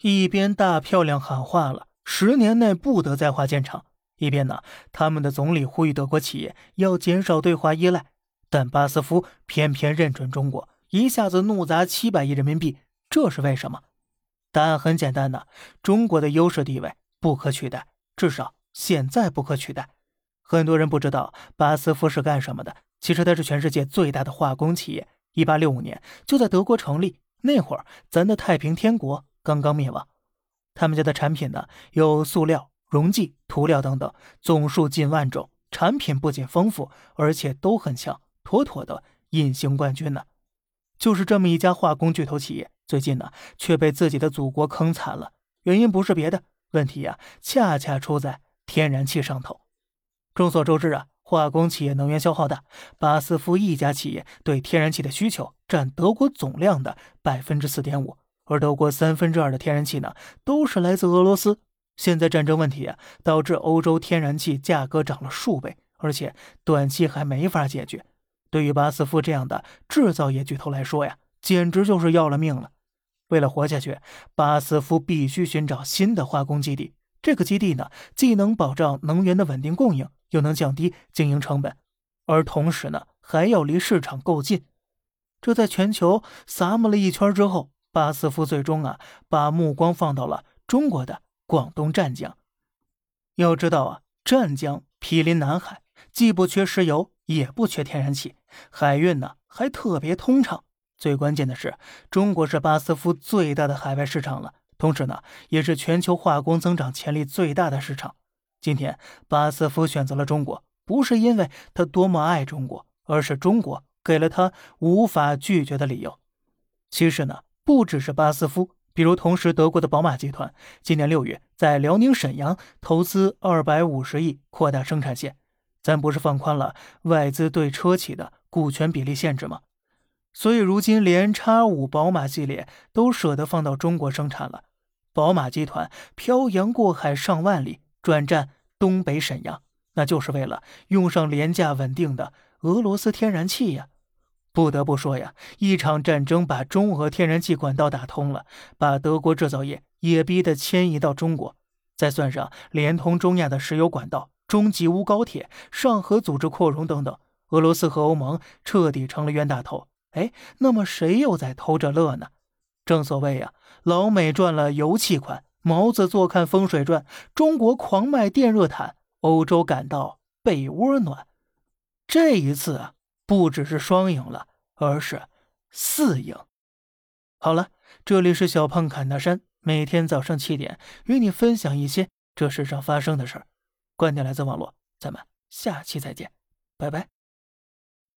一边大漂亮喊话了十年内不得在华建厂，一边呢，他们的总理呼吁德国企业要减少对华依赖。但巴斯夫偏偏认准中国，一下子怒砸七百亿人民币，这是为什么？答案很简单呐，中国的优势地位不可取代，至少现在不可取代。很多人不知道巴斯夫是干什么的，其实他是全世界最大的化工企业。一八六五年就在德国成立，那会儿咱的太平天国刚刚灭亡。他们家的产品呢，有塑料、溶剂、涂料等等，总数近万种，产品不仅丰富，而且都很强。妥妥的隐形冠军呢，就是这么一家化工巨头企业，最近呢却被自己的祖国坑惨了。原因不是别的，问题呀恰恰出在天然气上头。众所周知啊，化工企业能源消耗大，巴斯夫一家企业对天然气的需求占德国总量的百分之四点五，而德国三分之二的天然气呢都是来自俄罗斯。现在战争问题啊，导致欧洲天然气价格涨了数倍，而且短期还没法解决。对于巴斯夫这样的制造业巨头来说呀，简直就是要了命了。为了活下去，巴斯夫必须寻找新的化工基地。这个基地呢，既能保障能源的稳定供应，又能降低经营成本，而同时呢，还要离市场够近。这在全球撒摸了一圈之后，巴斯夫最终啊，把目光放到了中国的广东湛江。要知道啊，湛江毗邻南海，既不缺石油。也不缺天然气，海运呢还特别通畅。最关键的是，中国是巴斯夫最大的海外市场了，同时呢，也是全球化工增长潜力最大的市场。今天，巴斯夫选择了中国，不是因为他多么爱中国，而是中国给了他无法拒绝的理由。其实呢，不只是巴斯夫，比如同时德国的宝马集团，今年六月在辽宁沈阳投资二百五十亿扩大生产线。咱不是放宽了外资对车企的股权比例限制吗？所以如今连叉五宝马系列都舍得放到中国生产了。宝马集团漂洋过海上万里，转战东北沈阳，那就是为了用上廉价稳定的俄罗斯天然气呀！不得不说呀，一场战争把中俄天然气管道打通了，把德国制造业也逼得迁移到中国，再算上连通中亚的石油管道。中吉乌高铁、上合组织扩容等等，俄罗斯和欧盟彻底成了冤大头。哎，那么谁又在偷着乐呢？正所谓呀，老美赚了油气款，毛子坐看风水转，中国狂卖电热毯，欧洲感到被窝暖。这一次啊，不只是双赢了，而是四赢。好了，这里是小胖侃大山，每天早上七点与你分享一些这世上发生的事儿。观点来自网络，咱们下期再见，拜拜。